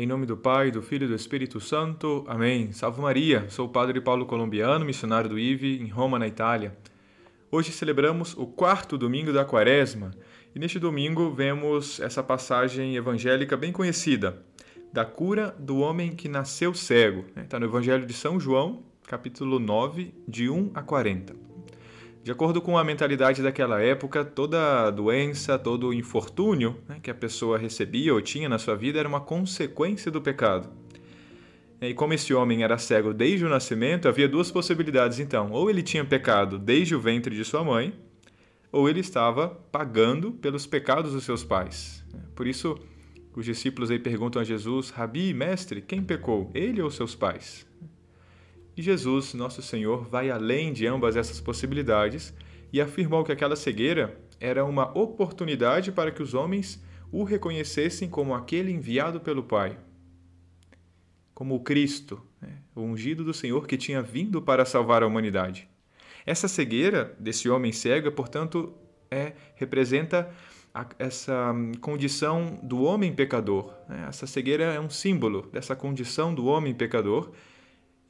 Em nome do Pai, do Filho e do Espírito Santo. Amém. Salve Maria. Sou o Padre Paulo Colombiano, missionário do IVE, em Roma, na Itália. Hoje celebramos o quarto domingo da Quaresma e neste domingo vemos essa passagem evangélica bem conhecida, da cura do homem que nasceu cego. Está no Evangelho de São João, capítulo 9, de 1 a 40. De acordo com a mentalidade daquela época, toda doença, todo infortúnio né, que a pessoa recebia ou tinha na sua vida era uma consequência do pecado. E como esse homem era cego desde o nascimento, havia duas possibilidades então: ou ele tinha pecado desde o ventre de sua mãe, ou ele estava pagando pelos pecados dos seus pais. Por isso, os discípulos aí perguntam a Jesus: Rabi, mestre, quem pecou, ele ou seus pais? E Jesus, nosso Senhor, vai além de ambas essas possibilidades e afirmou que aquela cegueira era uma oportunidade para que os homens o reconhecessem como aquele enviado pelo Pai, como o Cristo, né? o ungido do Senhor que tinha vindo para salvar a humanidade. Essa cegueira desse homem cego, portanto, é, representa a, essa condição do homem pecador. Né? Essa cegueira é um símbolo dessa condição do homem pecador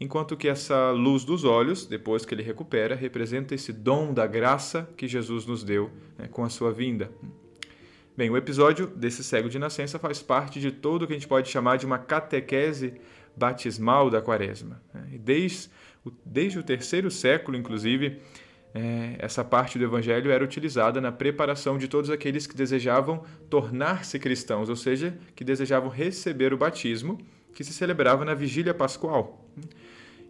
enquanto que essa luz dos olhos, depois que ele recupera, representa esse dom da graça que Jesus nos deu né, com a sua vinda. Bem, o episódio desse cego de nascença faz parte de todo o que a gente pode chamar de uma catequese batismal da quaresma. Né. Desde o, desde o terceiro século, inclusive, é, essa parte do evangelho era utilizada na preparação de todos aqueles que desejavam tornar-se cristãos, ou seja, que desejavam receber o batismo que se celebrava na vigília pascual.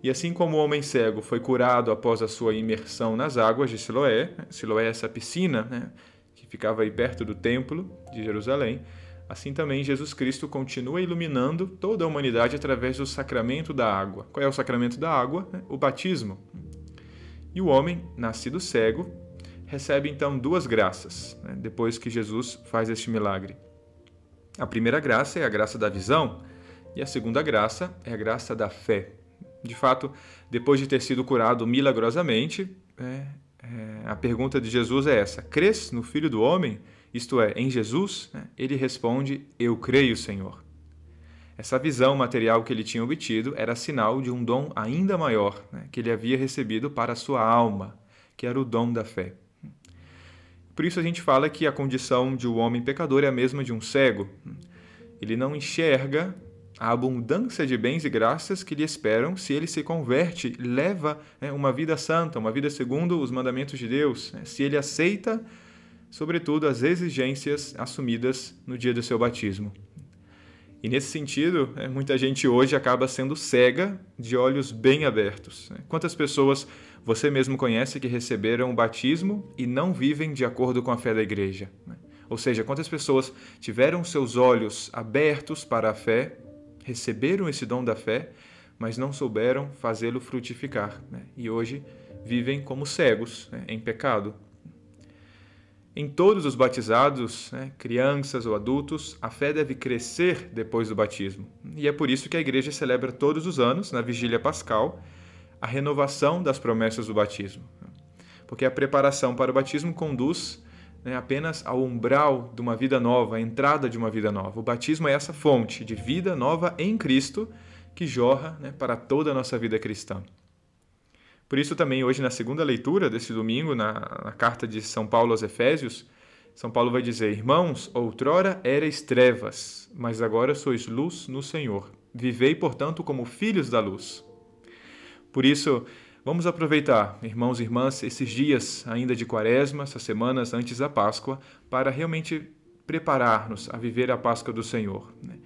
E assim como o homem cego foi curado após a sua imersão nas águas de Siloé, né? Siloé é essa piscina né, que ficava aí perto do templo de Jerusalém, assim também Jesus Cristo continua iluminando toda a humanidade através do sacramento da água. Qual é o sacramento da água? O batismo. E o homem, nascido cego, recebe então duas graças, né, depois que Jesus faz este milagre. A primeira graça é a graça da visão, e a segunda graça é a graça da fé. De fato, depois de ter sido curado milagrosamente, é, é, a pergunta de Jesus é essa: Crês no Filho do Homem? Isto é, em Jesus? É, ele responde: Eu creio, Senhor. Essa visão material que ele tinha obtido era sinal de um dom ainda maior né, que ele havia recebido para a sua alma, que era o dom da fé. Por isso a gente fala que a condição de um homem pecador é a mesma de um cego. Ele não enxerga a abundância de bens e graças que lhe esperam se ele se converte, leva né, uma vida santa, uma vida segundo os mandamentos de Deus, né, se ele aceita, sobretudo, as exigências assumidas no dia do seu batismo. E nesse sentido, né, muita gente hoje acaba sendo cega de olhos bem abertos. Né. Quantas pessoas você mesmo conhece que receberam o batismo e não vivem de acordo com a fé da igreja? Né? Ou seja, quantas pessoas tiveram seus olhos abertos para a fé receberam esse dom da fé, mas não souberam fazê-lo frutificar. Né? E hoje vivem como cegos, né? em pecado. Em todos os batizados, né? crianças ou adultos, a fé deve crescer depois do batismo. E é por isso que a igreja celebra todos os anos, na vigília pascal, a renovação das promessas do batismo. Porque a preparação para o batismo conduz né, apenas ao umbral de uma vida nova, a entrada de uma vida nova. O batismo é essa fonte de vida nova em Cristo que jorra né, para toda a nossa vida cristã. Por isso, também, hoje, na segunda leitura desse domingo, na, na carta de São Paulo aos Efésios, São Paulo vai dizer: Irmãos, outrora erais trevas, mas agora sois luz no Senhor. Vivei, portanto, como filhos da luz. Por isso, Vamos aproveitar, irmãos e irmãs, esses dias ainda de quaresma, essas semanas antes da Páscoa, para realmente preparar-nos a viver a Páscoa do Senhor. Né?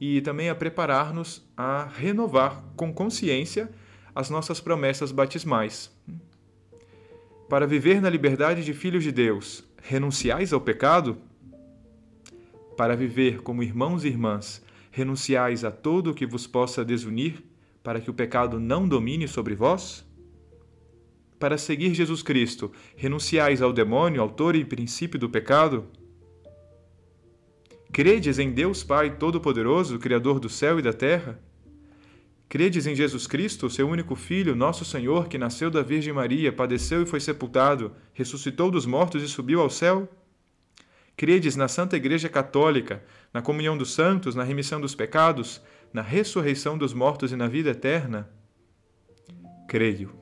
E também a preparar-nos a renovar com consciência as nossas promessas batismais. Para viver na liberdade de filhos de Deus, renunciais ao pecado? Para viver como irmãos e irmãs, renunciais a tudo o que vos possa desunir, para que o pecado não domine sobre vós? Para seguir Jesus Cristo, renunciais ao demônio, autor e princípio do pecado? Credes em Deus Pai Todo-Poderoso, Criador do céu e da terra? Credes em Jesus Cristo, seu único Filho, nosso Senhor, que nasceu da Virgem Maria, padeceu e foi sepultado, ressuscitou dos mortos e subiu ao céu? Credes na Santa Igreja Católica, na comunhão dos santos, na remissão dos pecados, na ressurreição dos mortos e na vida eterna? Creio.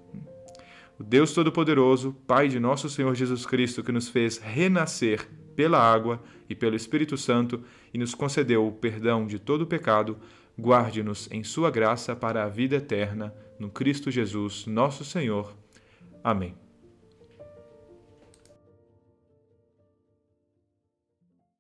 O Deus Todo-Poderoso, Pai de nosso Senhor Jesus Cristo, que nos fez renascer pela água e pelo Espírito Santo e nos concedeu o perdão de todo o pecado, guarde-nos em Sua graça para a vida eterna, no Cristo Jesus, nosso Senhor. Amém.